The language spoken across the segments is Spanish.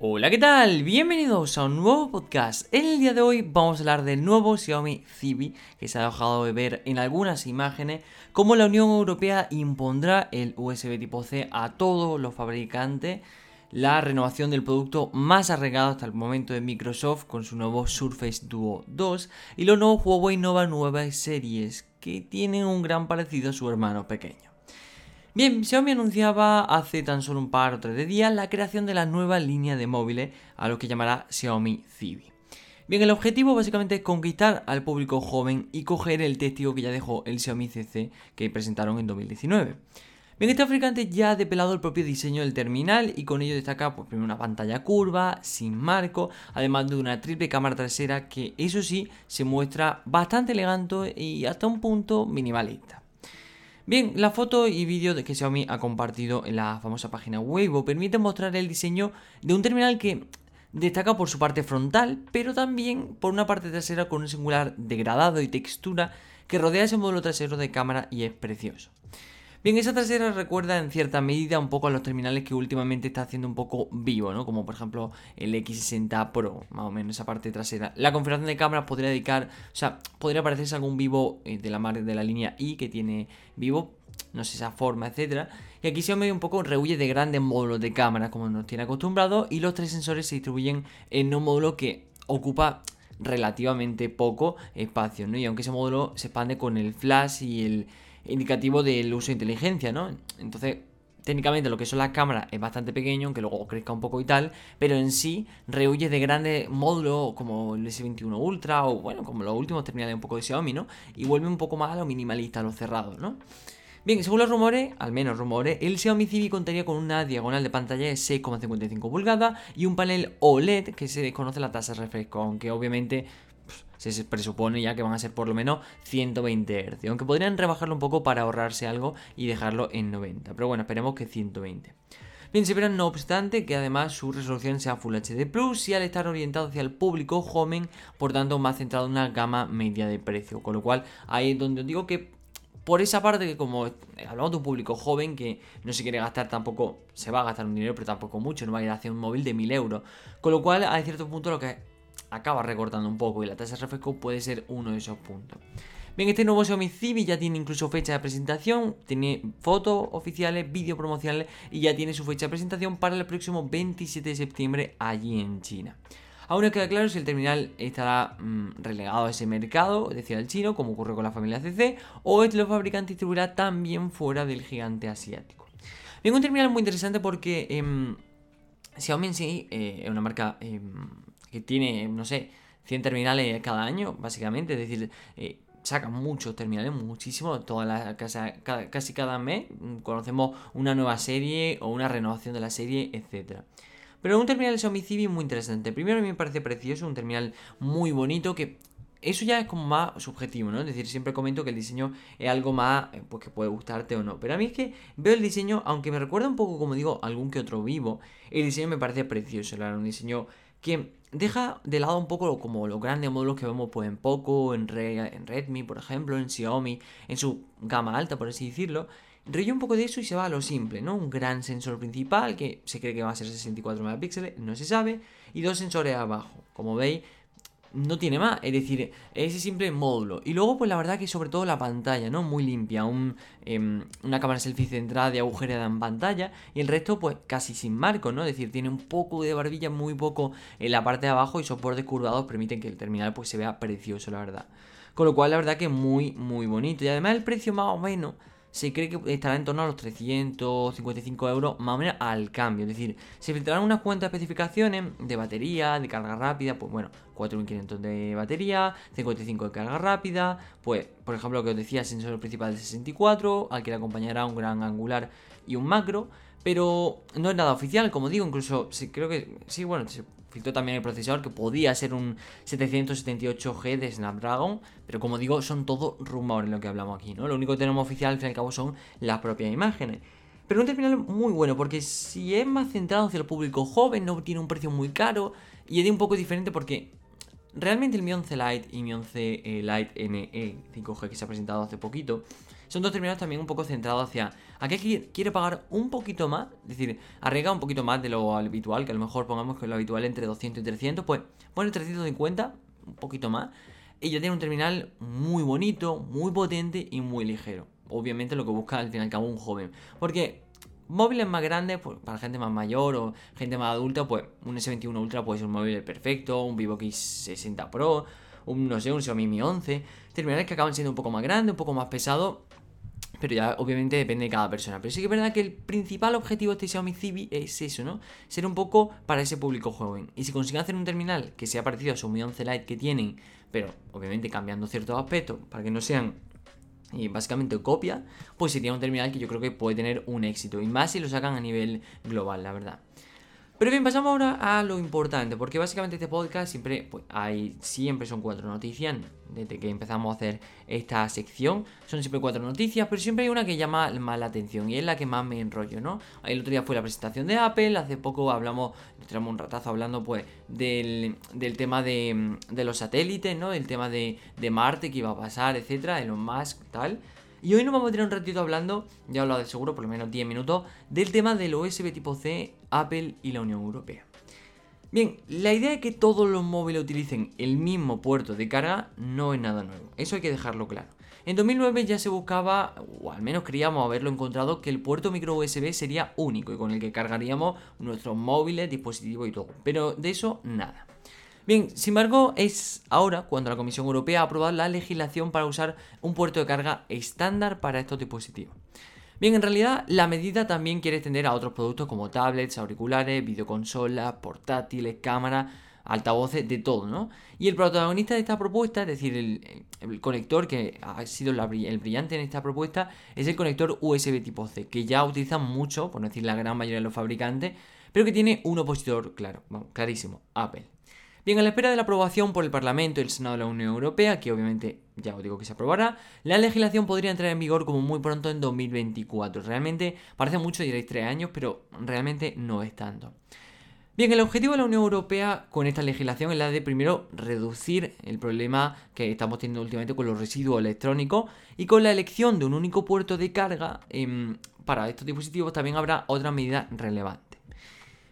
Hola, ¿qué tal? Bienvenidos a un nuevo podcast. En el día de hoy vamos a hablar del nuevo Xiaomi Civi, que se ha dejado de ver en algunas imágenes, cómo la Unión Europea impondrá el USB tipo C a todos los fabricantes, la renovación del producto más arreglado hasta el momento de Microsoft con su nuevo Surface Duo 2 y los nuevos Huawei Nova nuevas series, que tienen un gran parecido a su hermano pequeño. Bien, Xiaomi anunciaba hace tan solo un par o tres de días la creación de la nueva línea de móviles a lo que llamará Xiaomi Civi. Bien, el objetivo básicamente es conquistar al público joven y coger el testigo que ya dejó el Xiaomi CC que presentaron en 2019. Bien, este fabricante ya ha depelado el propio diseño del terminal y con ello destaca pues, una pantalla curva, sin marco, además de una triple cámara trasera que eso sí se muestra bastante elegante y hasta un punto minimalista. Bien, la foto y vídeo que Xiaomi ha compartido en la famosa página Weibo permiten mostrar el diseño de un terminal que destaca por su parte frontal, pero también por una parte trasera con un singular degradado y textura que rodea ese módulo trasero de cámara y es precioso. Bien, esa trasera recuerda en cierta medida un poco a los terminales que últimamente está haciendo un poco vivo, ¿no? Como por ejemplo el X60 Pro, más o menos esa parte trasera. La configuración de cámaras podría dedicar, o sea, podría parecerse algún vivo eh, de la de la línea I que tiene vivo, no sé, esa forma, etcétera. Y aquí se ve un poco rehuye de grandes módulos de cámara, como nos tiene acostumbrado, y los tres sensores se distribuyen en un módulo que ocupa relativamente poco espacio, ¿no? Y aunque ese módulo se expande con el flash y el indicativo del uso de inteligencia, ¿no? Entonces, técnicamente lo que son las cámaras es bastante pequeño, aunque luego crezca un poco y tal, pero en sí rehuye de grandes módulos como el S21 Ultra o bueno, como los últimos terminales un poco de Xiaomi, ¿no? Y vuelve un poco más a lo minimalista, a lo cerrado, ¿no? Bien, según los rumores, al menos rumores, el Xiaomi Civi contaría con una diagonal de pantalla de 6,55 pulgadas y un panel OLED que se desconoce la tasa de refresco, aunque obviamente se presupone ya que van a ser por lo menos 120 Hz, aunque podrían rebajarlo un poco para ahorrarse algo y dejarlo en 90, pero bueno, esperemos que 120. Bien, se verá no obstante que además su resolución sea Full HD Plus y al estar orientado hacia el público joven, por tanto más centrado en una gama media de precio, con lo cual ahí es donde os digo que por esa parte que como hablamos de un público joven que no se quiere gastar tampoco, se va a gastar un dinero, pero tampoco mucho, no va a ir a hacer un móvil de 1000 euros. Con lo cual, a cierto punto, lo que acaba recortando un poco y la tasa de refresco puede ser uno de esos puntos. Bien, este nuevo Xiaomi Civi ya tiene incluso fecha de presentación, tiene fotos oficiales, vídeos promocionales y ya tiene su fecha de presentación para el próximo 27 de septiembre allí en China. Aún no queda claro si el terminal estará mm, relegado a ese mercado, es decir, al chino, como ocurre con la familia CC, o el fabricante distribuirá también fuera del gigante asiático. Bien, un terminal muy interesante porque em, Xiaomi en eh, es una marca em, que tiene, no sé, 100 terminales cada año, básicamente, es decir, eh, sacan muchos terminales, muchísimos, toda la, casi, cada mes mm, conocemos una nueva serie o una renovación de la serie, etcétera. Pero un terminal de Xiaomi Civi muy interesante. Primero a mí me parece precioso, un terminal muy bonito que eso ya es como más subjetivo, ¿no? Es decir, siempre comento que el diseño es algo más, eh, pues que puede gustarte o no. Pero a mí es que veo el diseño, aunque me recuerda un poco, como digo, algún que otro vivo, el diseño me parece precioso, un diseño que deja de lado un poco como los grandes módulos que vemos pues, en Poco, en, en Redmi, por ejemplo, en Xiaomi, en su gama alta, por así decirlo. Rey un poco de eso y se va a lo simple, ¿no? Un gran sensor principal que se cree que va a ser 64 megapíxeles, no se sabe, y dos sensores abajo. Como veis, no tiene más, es decir, ese simple módulo. Y luego, pues la verdad que sobre todo la pantalla, ¿no? Muy limpia, un, em, una cámara selfie centrada de agujereada en pantalla y el resto, pues casi sin marco, ¿no? Es decir, tiene un poco de barbilla, muy poco en la parte de abajo y soportes curvados permiten que el terminal pues se vea precioso, la verdad. Con lo cual, la verdad que muy, muy bonito. Y además el precio más o menos se cree que estará en torno a los 355 euros más o menos al cambio. Es decir, se filtrarán unas cuantas especificaciones de batería, de carga rápida, pues bueno, 4500 de batería, 55 de carga rápida, pues por ejemplo lo que os decía, sensor principal de 64, al que le acompañará un gran angular y un macro. Pero no es nada oficial, como digo, incluso creo que sí, bueno, también el procesador que podía ser un 778G de Snapdragon, pero como digo, son todo rumores lo que hablamos aquí, ¿no? Lo único que tenemos oficial al fin y al cabo son las propias imágenes. Pero un terminal muy bueno, porque si es más centrado hacia el público joven, no tiene un precio muy caro y es de un poco diferente porque realmente el Mi 11 Lite y Mi 11 eh, Lite NE 5G que se ha presentado hace poquito son dos terminales también un poco centrados hacia aquel quiere pagar un poquito más, es decir, arriesga un poquito más de lo habitual, que a lo mejor pongamos que lo habitual entre 200 y 300, pues pone 350, un poquito más, y ya tiene un terminal muy bonito, muy potente y muy ligero. Obviamente lo que busca al fin y al cabo un joven, porque móviles más grandes, pues, para gente más mayor o gente más adulta, pues un S21 Ultra puede ser un móvil perfecto, un Vivo X60 Pro, un, no sé, un Xiaomi Mi 11, terminales que acaban siendo un poco más grandes, un poco más pesados, pero ya obviamente depende de cada persona. Pero sí que es verdad que el principal objetivo de este Xiaomi Civi es eso, ¿no? Ser un poco para ese público joven. Y si consiguen hacer un terminal que sea parecido a su Mi 11 Lite que tienen, pero obviamente cambiando ciertos aspectos para que no sean y básicamente copia, pues sería un terminal que yo creo que puede tener un éxito. Y más si lo sacan a nivel global, la verdad. Pero bien, pasamos ahora a lo importante, porque básicamente este podcast siempre pues, hay, siempre son cuatro noticias, desde que empezamos a hacer esta sección, son siempre cuatro noticias, pero siempre hay una que llama más la atención y es la que más me enrollo, ¿no? El otro día fue la presentación de Apple, hace poco hablamos, tenemos un ratazo hablando pues del, tema de, de, los satélites, ¿no? El tema de, de Marte, que iba a pasar, etcétera, de los más tal. Y hoy nos vamos a tener un ratito hablando, ya os lo de seguro, por lo menos 10 minutos, del tema del USB tipo C, Apple y la Unión Europea. Bien, la idea de que todos los móviles utilicen el mismo puerto de carga no es nada nuevo, eso hay que dejarlo claro. En 2009 ya se buscaba, o al menos creíamos haberlo encontrado, que el puerto micro USB sería único y con el que cargaríamos nuestros móviles, dispositivos y todo. Pero de eso nada. Bien, sin embargo, es ahora cuando la Comisión Europea ha aprobado la legislación para usar un puerto de carga estándar para estos dispositivos. Bien, en realidad la medida también quiere extender a otros productos como tablets, auriculares, videoconsolas, portátiles, cámaras, altavoces, de todo, ¿no? Y el protagonista de esta propuesta, es decir, el, conector que ha sido el brillante en esta propuesta, es el conector USB tipo C, que ya utilizan mucho, por no decir la gran mayoría de los fabricantes, pero que tiene un opositor claro, clarísimo, Apple. Bien, a la espera de la aprobación por el Parlamento y el Senado de la Unión Europea, que obviamente ya os digo que se aprobará, la legislación podría entrar en vigor como muy pronto en 2024. Realmente parece mucho, diréis tres años, pero realmente no es tanto. Bien, el objetivo de la Unión Europea con esta legislación es la de primero reducir el problema que estamos teniendo últimamente con los residuos electrónicos y con la elección de un único puerto de carga em, para estos dispositivos también habrá otra medida relevante.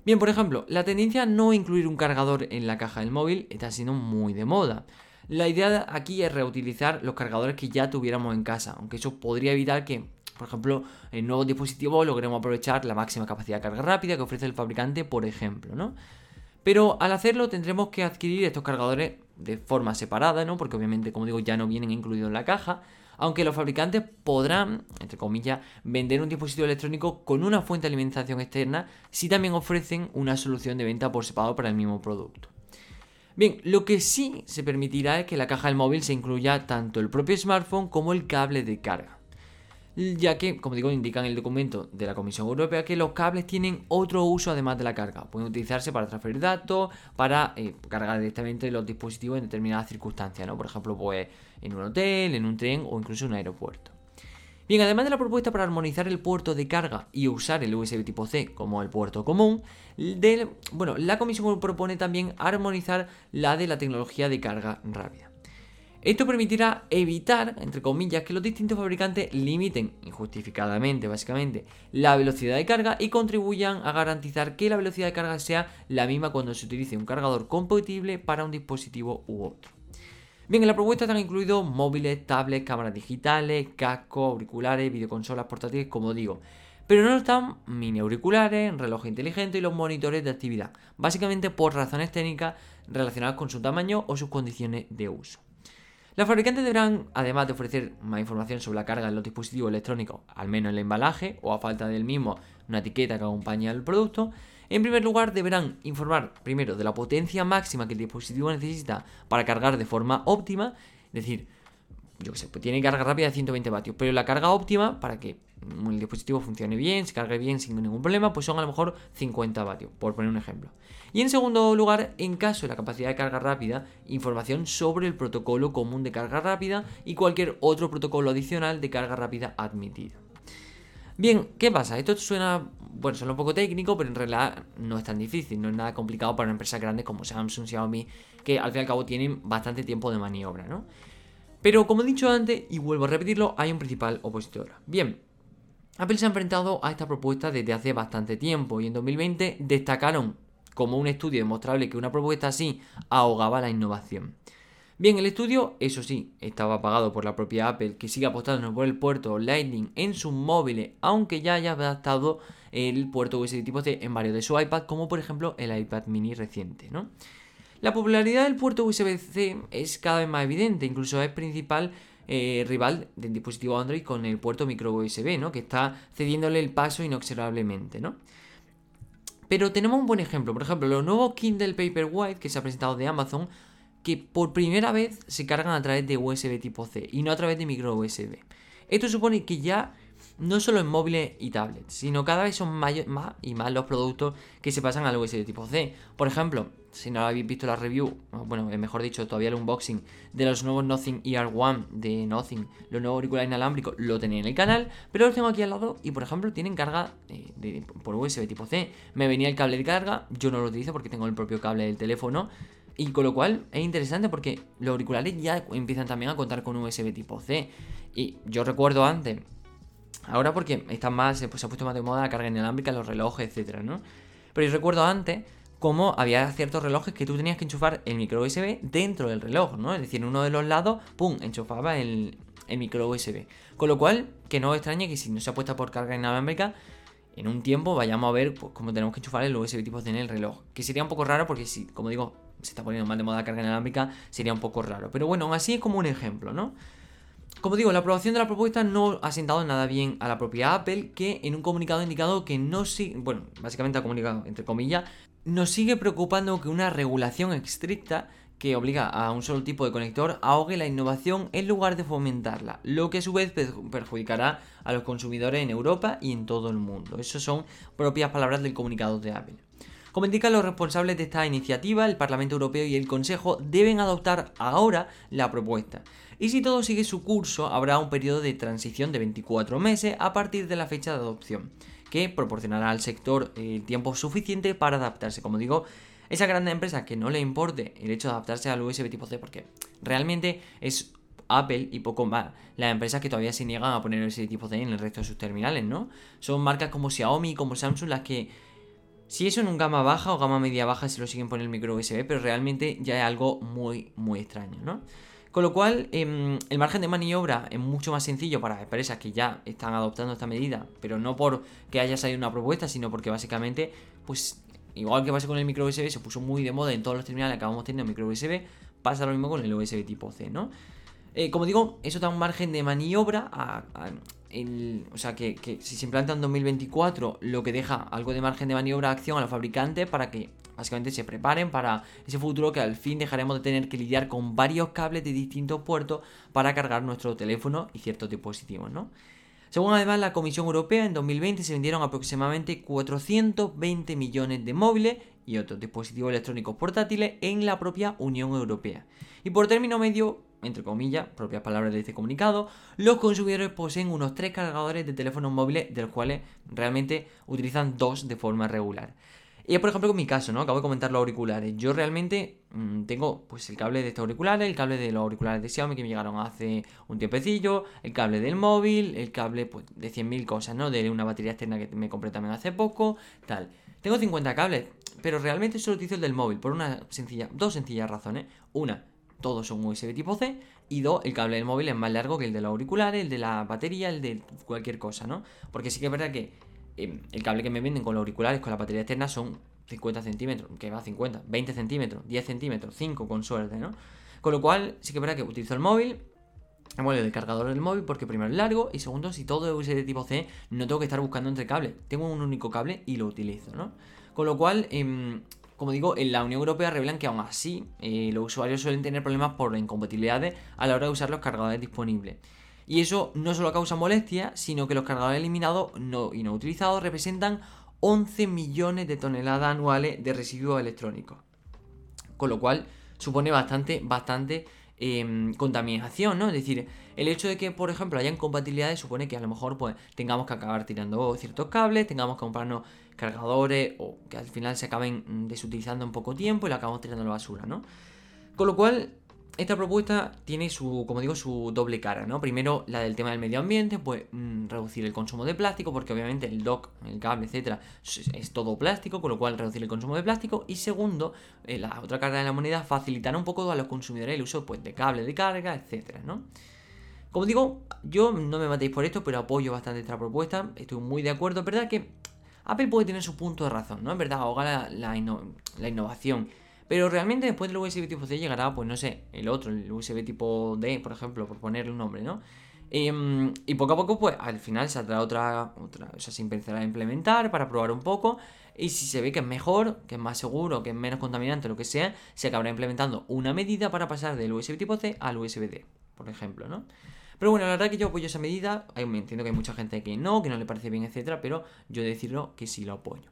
Bien, por ejemplo, la tendencia a no incluir un cargador en la caja del móvil está siendo muy de moda. La idea aquí es reutilizar los cargadores que ya tuviéramos en casa, aunque eso podría evitar que, por ejemplo, en nuevos dispositivos logremos aprovechar la máxima capacidad de carga rápida que ofrece el fabricante, por ejemplo, ¿no? Pero al hacerlo tendremos que adquirir estos cargadores de forma separada, ¿no? Porque obviamente, como digo, ya no vienen incluidos en la caja aunque los fabricantes podrán, entre comillas, vender un dispositivo electrónico con una fuente de alimentación externa si también ofrecen una solución de venta por separado para el mismo producto. Bien, lo que sí se permitirá es que la caja del móvil se incluya tanto el propio smartphone como el cable de carga ya que, como digo, indican en el documento de la Comisión Europea que los cables tienen otro uso además de la carga. Pueden utilizarse para transferir datos, para eh, cargar directamente los dispositivos en determinadas circunstancias, ¿no? Por ejemplo, pues en un hotel, en un tren o incluso en un aeropuerto. Bien, además de la propuesta para armonizar el puerto de carga y usar el USB tipo C como el puerto común, bueno, la Comisión propone también armonizar la de la tecnología de carga rápida. Esto permitirá evitar, entre comillas, que los distintos fabricantes limiten injustificadamente, básicamente, la velocidad de carga y contribuyan a garantizar que la velocidad de carga sea la misma cuando se utilice un cargador compatible para un dispositivo u otro. Bien, en la propuesta están incluidos móviles, tablets, cámaras digitales, cascos, auriculares, videoconsolas portátiles, como digo. Pero no están mini auriculares, reloj inteligente y los monitores de actividad, básicamente por razones técnicas relacionadas con su tamaño o sus condiciones de uso. Los fabricantes deberán, además de ofrecer más información sobre la carga en los dispositivos electrónicos, al menos en el embalaje o a falta del mismo una etiqueta que acompañe al producto, en primer lugar deberán informar primero de la potencia máxima que el dispositivo necesita para cargar de forma óptima, es decir, yo que sé, pues tiene carga rápida de 120 vatios, pero la carga óptima para que el dispositivo funcione bien, se cargue bien sin ningún problema, pues son a lo mejor 50 vatios, por poner un ejemplo. Y en segundo lugar, en caso de la capacidad de carga rápida, información sobre el protocolo común de carga rápida y cualquier otro protocolo adicional de carga rápida admitido. Bien, ¿qué pasa? Esto suena, bueno, suena un poco técnico, pero en realidad no es tan difícil, no es nada complicado para empresas grandes como Samsung, Xiaomi, que al fin y al cabo tienen bastante tiempo de maniobra, ¿no? Pero como he dicho antes, y vuelvo a repetirlo, hay un principal opositor. Bien, Apple se ha enfrentado a esta propuesta desde hace bastante tiempo y en 2020 destacaron como un estudio demostrable que una propuesta así ahogaba la innovación. Bien, el estudio, eso sí, estaba pagado por la propia Apple, que sigue apostando por el puerto Lightning en sus móviles, aunque ya haya adaptado el puerto USB tipo C en varios de su iPad, como por ejemplo el iPad mini reciente, ¿no? La popularidad del puerto USB-C es cada vez más evidente, incluso es principal eh, rival del dispositivo Android con el puerto micro USB, ¿no? Que está cediéndole el paso inobservablemente, ¿no? Pero tenemos un buen ejemplo, por ejemplo, los nuevos Kindle Paperwhite que se ha presentado de Amazon que por primera vez se cargan a través de USB tipo C y no a través de micro USB. Esto supone que ya no solo en móviles y tablets, sino cada vez son más y más los productos que se pasan al USB tipo C. Por ejemplo, si no habéis visto la review, bueno, eh, mejor dicho, todavía el unboxing de los nuevos Nothing ER1 de Nothing, los nuevos auriculares inalámbricos, lo tenéis en el canal, pero los tengo aquí al lado y, por ejemplo, tienen carga eh, por USB tipo C. Me venía el cable de carga, yo no lo utilizo porque tengo el propio cable del teléfono, y con lo cual es interesante porque los auriculares ya empiezan también a contar con USB tipo C. Y yo recuerdo antes, ahora porque están más, pues se ha puesto más de moda la carga inalámbrica, los relojes, etcétera, ¿no? Pero yo recuerdo antes cómo había ciertos relojes que tú tenías que enchufar el micro USB dentro del reloj, ¿no? Es decir, en uno de los lados, pum, enchufaba el, el micro USB. Con lo cual, que no os extrañe que si no se apuesta por carga inalámbrica, en un tiempo vayamos a ver pues, cómo tenemos que enchufar el USB tipo en el reloj. Que sería un poco raro porque si, como digo, se está poniendo más de moda la carga inalámbrica, sería un poco raro. Pero bueno, aún así es como un ejemplo, ¿no? Como digo, la aprobación de la propuesta no ha sentado nada bien a la propia Apple, que en un comunicado ha indicado que no sigue, bueno, básicamente ha comunicado, entre comillas, nos sigue preocupando que una regulación estricta que obliga a un solo tipo de conector ahogue la innovación en lugar de fomentarla, lo que a su vez perjudicará a los consumidores en Europa y en todo el mundo. Esas son propias palabras del comunicado de Apple. Como indican los responsables de esta iniciativa, el Parlamento Europeo y el Consejo deben adoptar ahora la propuesta. Y si todo sigue su curso, habrá un periodo de transición de 24 meses a partir de la fecha de adopción, que proporcionará al sector el tiempo suficiente para adaptarse. Como digo, esa gran empresa que no le importe el hecho de adaptarse al USB tipo C, porque realmente es Apple y poco más las empresas que todavía se niegan a poner USB tipo C en el resto de sus terminales, ¿no? Son marcas como Xiaomi, como Samsung las que si eso en un gama baja o gama media baja se lo siguen poniendo el micro USB, pero realmente ya es algo muy, muy extraño, ¿no? Con lo cual, em, el margen de maniobra es mucho más sencillo para empresas que ya están adoptando esta medida, pero no porque haya salido una propuesta, sino porque básicamente, pues, igual que pasa con el micro USB, se puso muy de moda en todos los terminales que acabamos teniendo micro USB, pasa lo mismo con el USB tipo C, ¿no? Eh, como digo, eso da un margen de maniobra a, o sea, que, si se implanta en 2024, lo que deja algo de margen de maniobra de acción a los fabricantes para que básicamente se preparen para ese futuro que al fin dejaremos de tener que lidiar con varios cables de distintos puertos para cargar nuestro teléfono y ciertos dispositivos, ¿no? Según además la Comisión Europea, en 2020 se vendieron aproximadamente 420 millones de móviles y otros dispositivos electrónicos portátiles en la propia Unión Europea. Y por término medio, entre comillas, propias palabras de este comunicado, los consumidores poseen unos tres cargadores de teléfonos móviles, de los cuales realmente utilizan dos de forma regular. Y es por ejemplo con mi caso, ¿no? Acabo de comentar los auriculares. Yo realmente mm, tengo pues el cable de estos auriculares, el cable de los auriculares de Xiaomi que me llegaron hace un tiempecillo, el cable del móvil, el cable pues, de 100.000 cosas, ¿no? De una batería externa que me compré también hace poco, tal. Tengo 50 cables, pero realmente solo utilizo el del móvil por una sencilla, dos sencillas razones. Una, todos son USB tipo C. Y dos, el cable del móvil es más largo que el de los auriculares, el de la batería, el de cualquier cosa, ¿no? Porque sí que es verdad que em, el cable que me venden con los auriculares, con la batería externa, son 50 centímetros, que va a 50, 20 centímetros, 10 centímetros, 5 con suerte, ¿no? Con lo cual, sí que es verdad que utilizo el móvil, bueno, el cargador del móvil porque primero es largo y segundo, si todo es USB tipo C, no tengo que estar buscando entre cables. Tengo un único cable y lo utilizo, ¿no? Con lo cual, eh, como digo, en la Unión Europea revelan que aún así eh, los usuarios suelen tener problemas por incompatibilidades a la hora de usar los cargadores disponibles. Y eso no solo causa molestia, sino que los cargadores eliminados y no utilizados representan 11 millones de toneladas anuales de residuos electrónicos. Con lo cual supone bastante, bastante Em, contaminación, ¿no? Es decir, el hecho de que, por ejemplo, haya incompatibilidades supone que a lo mejor pues tengamos que acabar tirando ciertos cables, tengamos que comprarnos cargadores o que al final se acaben mm, desutilizando en poco tiempo y lo acabamos tirando a la basura, ¿no? Con lo cual, esta propuesta tiene su, como digo, su doble cara, ¿no? Primero, la del tema del medio ambiente, pues mm, reducir el consumo de plástico, porque obviamente el dock, el cable, etcétera, es, todo plástico, con lo cual reducir el consumo de plástico. Y segundo, eh, la otra cara de la moneda, facilitar un poco a los consumidores el uso pues, de cable de carga, etcétera, ¿no? Como digo, yo no me matéis por esto, pero apoyo bastante esta propuesta, estoy muy de acuerdo. Es verdad que Apple puede tener su punto de razón, ¿no? Es verdad, ahoga la, innovación. Pero realmente después del USB tipo C llegará, pues no sé, el otro, el USB tipo D, por ejemplo, por ponerle un nombre, ¿no? Em, y poco a poco, pues al final saldrá otra, otra, o sea, se empezará a implementar para probar un poco. Y si se ve que es mejor, que es más seguro, que es menos contaminante, lo que sea, se acabará implementando una medida para pasar del USB tipo C al USB D, por ejemplo, ¿no? Pero bueno, la verdad que yo apoyo esa medida. Me entiendo que hay mucha gente que no, que no le parece bien, etcétera, pero yo decirlo que sí lo apoyo.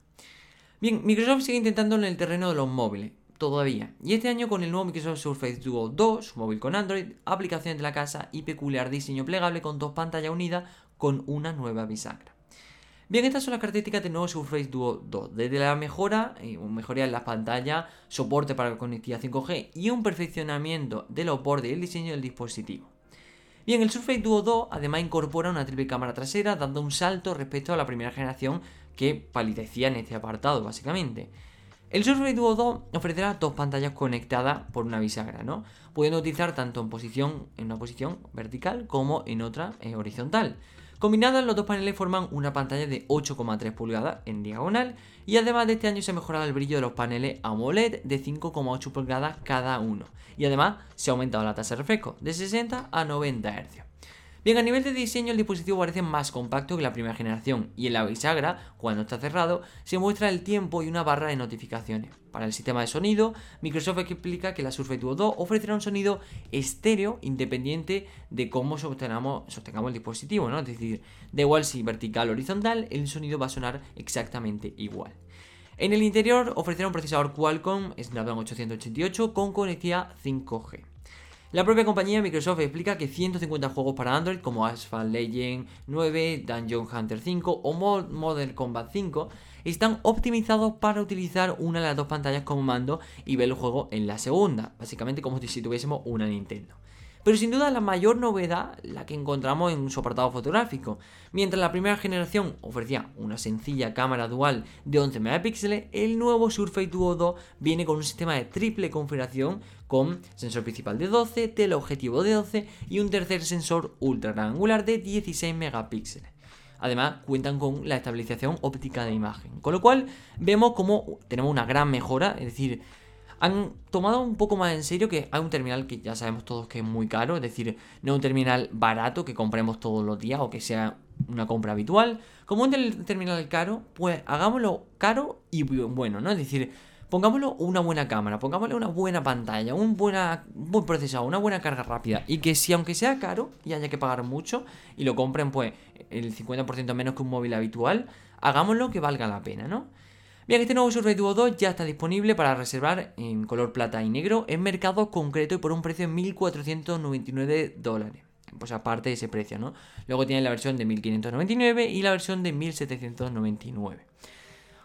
Bien, Microsoft sigue intentando en el terreno de los móviles, todavía. Y este año con el nuevo Microsoft Surface Duo 2, su móvil con Android, aplicaciones de la casa y peculiar diseño plegable con dos pantallas unidas con una nueva bisagra. Bien, estas son las características del nuevo Surface Duo 2. Desde la mejora, eh, mejoría en las pantallas, soporte para la conectividad 5G y un perfeccionamiento de los bordes y el diseño del dispositivo. Bien, el Surface Duo 2 además incorpora una triple cámara trasera, dando un salto respecto a la primera generación que palidecía en este apartado, básicamente. El Surface Duo 2 ofrecerá dos pantallas conectadas por una bisagra, ¿no? Pudiendo utilizar tanto en posición, una posición vertical como en otra eh, horizontal. Combinadas, los dos paneles forman una pantalla de 8,3 pulgadas en diagonal y además de este año se ha mejorado el brillo de los paneles AMOLED de 5,8 pulgadas cada uno. Y además se ha aumentado la tasa de refresco de 60 a 90 Hz. Bien, a nivel de diseño el dispositivo parece más compacto que la primera generación y en la bisagra, cuando está cerrado, se muestra el tiempo y una barra de notificaciones. Para el sistema de sonido, Microsoft explica que la Surface Duo 2 ofrecerá un sonido estéreo independiente de cómo sostengamos, el dispositivo, ¿no? Es decir, da igual si vertical o horizontal, el sonido va a sonar exactamente igual. En el interior ofrecerá un procesador Qualcomm Snapdragon 888 con conectividad 5G. La propia compañía Microsoft explica que 150 juegos para Android como Asphalt Legend 9, Dungeon Hunter 5 o Modern Combat 5 están optimizados para utilizar una de las dos pantallas como mando y ver el juego en la segunda, básicamente como si tuviésemos una Nintendo. Pero sin duda la mayor novedad la que encontramos en su apartado fotográfico. Mientras la primera generación ofrecía una sencilla cámara dual de 11 megapíxeles, el nuevo Surface Duo 2 viene con un sistema de triple configuración con sensor principal de 12, teleobjetivo de 12 y un tercer sensor ultra angular de 16 megapíxeles. Además, cuentan con la estabilización óptica de imagen. Con lo cual, vemos como tenemos una gran mejora, es decir, han tomado un poco más en serio que hay un terminal que ya sabemos todos que es muy caro, es decir, no un terminal barato que compremos todos los días o que sea una compra habitual. Como un terminal caro, pues hagámoslo caro y bueno, ¿no? Es decir, pongámoslo una buena cámara, pongámosle una buena pantalla, un, buena, buen procesador, una buena carga rápida. Y que si aunque sea caro y haya que pagar mucho y lo compren pues el 50% menos que un móvil habitual, hagámoslo que valga la pena, ¿no? Bien, este nuevo Surface Duo 2 ya está disponible para reservar en color plata y negro en mercado concreto y por un precio de 1.499 dólares. Pues aparte de ese precio, ¿no? Luego tiene la versión de 1.599 y la versión de 1.799.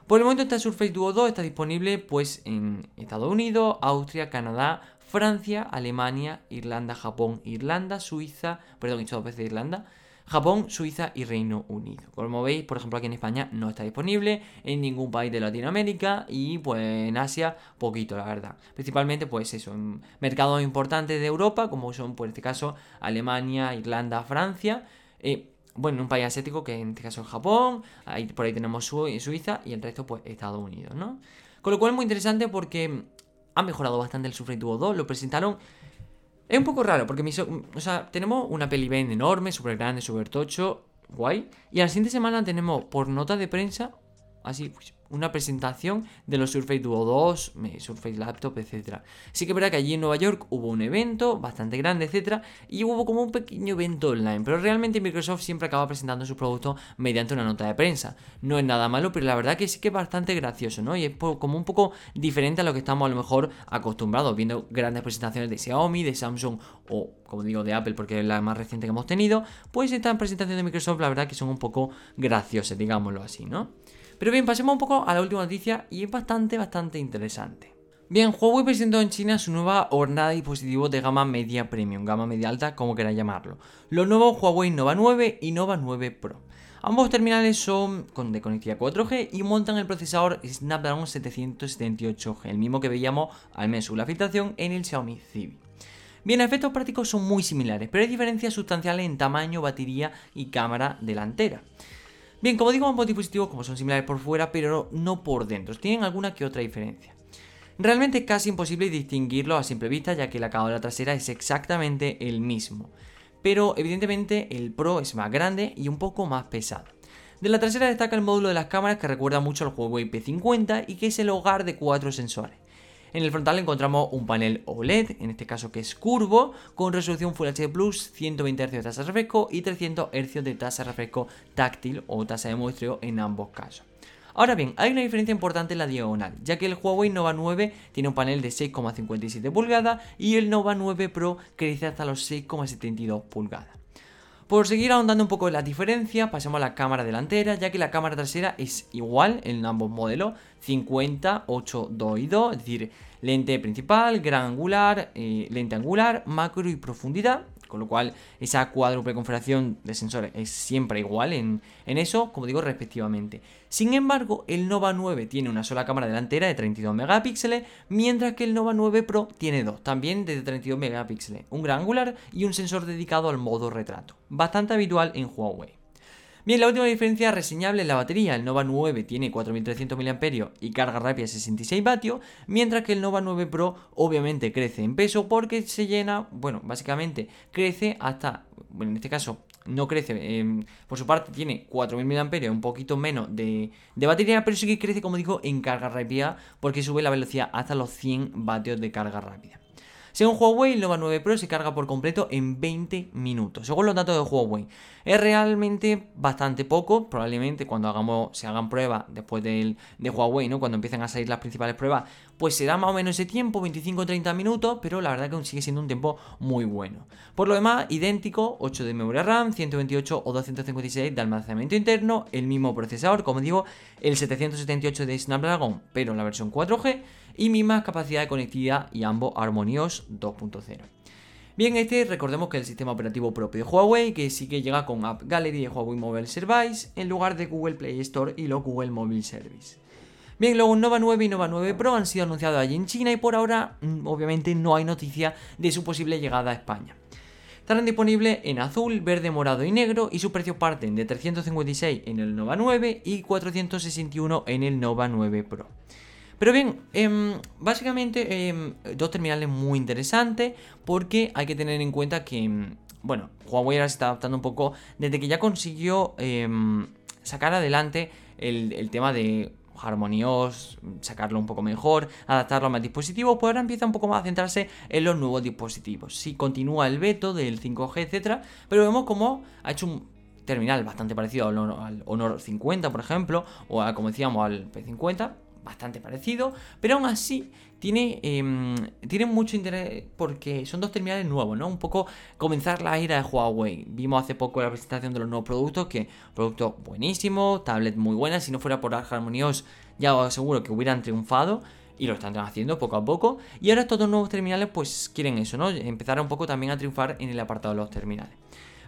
Por el momento esta Surface Duo 2 está disponible pues en Estados Unidos, Austria, Canadá, Francia, Alemania, Irlanda, Japón, Irlanda, Suiza, perdón, he dicho dos veces Irlanda, Japón, Suiza y Reino Unido. Como veis, por ejemplo, aquí en España no está disponible, en ningún país de Latinoamérica y pues en Asia poquito, la verdad. Principalmente pues eso, en mercados importantes de Europa, como son por este caso Alemania, Irlanda, Francia. Eh, bueno, en un país asiático que en este caso es Japón, por ahí tenemos Suiza y el resto pues Estados Unidos, ¿no? Con lo cual es muy interesante porque ha mejorado bastante el Surface Duo 2, lo presentaron es un poco raro, porque o sea, tenemos una peli Ben enorme, súper grande, súper tocho, guay. Y a la siguiente semana tenemos por nota de prensa, así, pues, una presentación de los Surface Duo 2, Surface Laptop, etc. Sí que es verdad que allí en Nueva York hubo un evento bastante grande, etc. Y hubo como un pequeño evento online, pero realmente Microsoft siempre acaba presentando sus productos mediante una nota de prensa. No es nada malo, pero la verdad que sí que es bastante gracioso, ¿no? Y es como un poco diferente a lo que estamos a lo mejor acostumbrados, viendo grandes presentaciones de Xiaomi, de Samsung o, como digo, de Apple, porque es la más reciente que hemos tenido. Pues estas presentaciones de Microsoft, la verdad que son un poco graciosas, digámoslo así, ¿no? Pero bien, pasemos un poco a la última noticia y es bastante, bastante interesante. Bien, Huawei presentó en China su nueva hornada de dispositivos de gama media premium, gama media alta, como queráis llamarlo. Los nuevos Huawei Nova 9 y Nova 9 Pro. Ambos terminales son de conectividad 4G y montan el procesador Snapdragon 778G, el mismo que veíamos al menos la filtración en el Xiaomi Civi. Bien, efectos prácticos son muy similares, pero hay diferencias sustanciales en tamaño, batería y cámara delantera. Bien, como digo, ambos dispositivos como son similares por fuera, pero no por dentro, tienen alguna que otra diferencia. Realmente es casi imposible distinguirlo a simple vista ya que el acabado de la trasera es exactamente el mismo. Pero evidentemente el Pro es más grande y un poco más pesado. De la trasera destaca el módulo de las cámaras que recuerda mucho al Huawei P50 y que es el hogar de cuatro sensores. En el frontal encontramos un panel OLED, en este caso que es curvo, con resolución Full HD Plus, 120 Hz de tasa de refresco y 300 Hz de tasa de refresco táctil o tasa de muestreo en ambos casos. Ahora bien, hay una diferencia importante en la diagonal, ya que el Huawei Nova 9 tiene un panel de 6,57 pulgadas y el Nova 9 Pro crece hasta los 6,72 pulgadas. Por seguir ahondando un poco en la diferencia, pasemos a la cámara delantera, ya que la cámara trasera es igual en ambos modelos, 50, 8, 2 y 2, es decir, lente principal, gran angular, eh, lente angular, macro y profundidad, con lo cual, esa cuádruple configuración de sensores es siempre igual en, eso, como digo, respectivamente. Sin embargo, el Nova 9 tiene una sola cámara delantera de 32 megapíxeles, mientras que el Nova 9 Pro tiene dos, también de 32 megapíxeles, un gran angular y un sensor dedicado al modo retrato. Bastante habitual en Huawei. Bien, la última diferencia reseñable es la batería. El Nova 9 tiene 4300 mAh y carga rápida 66 vatios, mientras que el Nova 9 Pro obviamente crece en peso porque se llena, bueno, básicamente crece hasta, bueno, en este caso no crece, em, por su parte tiene 4000 mAh, un poquito menos de, de, batería, pero sí que crece, como digo, en carga rápida porque sube la velocidad hasta los 100 vatios de carga rápida. Según Huawei, el Nova 9 Pro se carga por completo en 20 minutos, según los datos de Huawei. Es realmente bastante poco, probablemente cuando hagamos, se hagan pruebas después del, de Huawei, ¿no? cuando empiecen a salir las principales pruebas, pues será más o menos ese tiempo, 25-30 minutos, pero la verdad que sigue siendo un tiempo muy bueno. Por lo demás, idéntico, 8 de memoria RAM, 128 o 256 de almacenamiento interno, el mismo procesador, como digo, el 778 de Snapdragon, pero en la versión 4G, y misma capacidad de conectividad y ambos armoniosos 2.0. Bien, este recordemos que es el sistema operativo propio de Huawei, que sí que llega con App Gallery de Huawei Mobile Service en lugar de Google Play Store y los Google Mobile Service. Bien, luego Nova 9 y Nova 9 Pro han sido anunciados allí en China y por ahora mm, obviamente no hay noticia de su posible llegada a España. Estarán disponibles en azul, verde, morado y negro y sus precios parten de 356 en el Nova 9 y 461 en el Nova 9 Pro. Pero bien, em, básicamente em, dos terminales muy interesantes porque hay que tener en cuenta que, em, bueno, Huawei ahora se está adaptando un poco desde que ya consiguió sacar adelante el, tema de armoníos, sacarlo un poco mejor, adaptarlo a más dispositivos, pues ahora empieza un poco más a centrarse en los nuevos dispositivos. Sí, continúa el veto del 5G, etcétera, pero vemos como ha hecho un terminal bastante parecido al Honor, al Honor 50, por ejemplo, o como decíamos, al P50, bastante parecido, pero aún así tiene, em, tiene mucho interés porque son dos terminales nuevos, ¿no? Un poco comenzar la era de Huawei. Vimos hace poco la presentación de los nuevos productos, que producto buenísimo, tablet muy buena, si no fuera por Harmonios ya os aseguro que hubieran triunfado y lo están haciendo poco a poco. Y ahora estos dos nuevos terminales pues quieren eso, ¿no? Empezar un poco también a triunfar en el apartado de los terminales.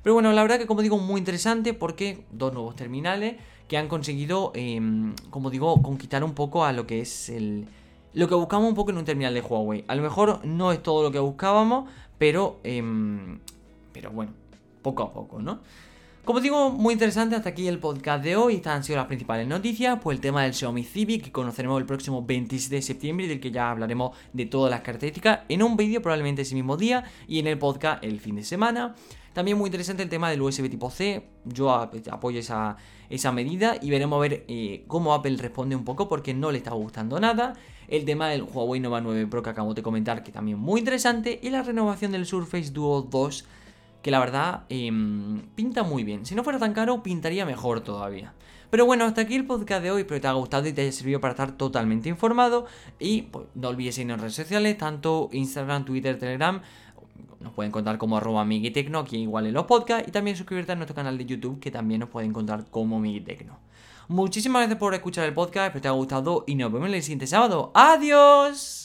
Pero bueno, la verdad que como digo, muy interesante porque dos nuevos terminales que han conseguido, em, como digo, conquistar un poco a lo que es el... Lo que buscamos un poco en un terminal de Huawei. A lo mejor no es todo lo que buscábamos, pero... Em, pero bueno, poco a poco, ¿no? Como digo, muy interesante hasta aquí el podcast de hoy. Estas han sido las principales noticias. Pues el tema del Xiaomi Civic, que conoceremos el próximo 27 de septiembre del que ya hablaremos de todas las características en un vídeo probablemente ese mismo día y en el podcast el fin de semana. También muy interesante el tema del USB tipo C. Yo apoyo esa, esa medida y veremos a ver eh, cómo Apple responde un poco porque no le está gustando nada. El tema del Huawei Nova 9 Pro que acabo de comentar, que también muy interesante. Y la renovación del Surface Duo 2, que la verdad em, pinta muy bien. Si no fuera tan caro, pintaría mejor todavía. Pero bueno, hasta aquí el podcast de hoy. Espero que te haya gustado y te haya servido para estar totalmente informado. Y pues, no olvides seguirnos en redes sociales, tanto Instagram, Twitter, Telegram nos pueden encontrar como arroba Miguitecno aquí igual en los podcasts y también suscribirte a nuestro canal de YouTube que también nos pueden encontrar como Miguitecno. Muchísimas gracias por escuchar el podcast, espero que te haya gustado y nos vemos el siguiente sábado. ¡Adiós!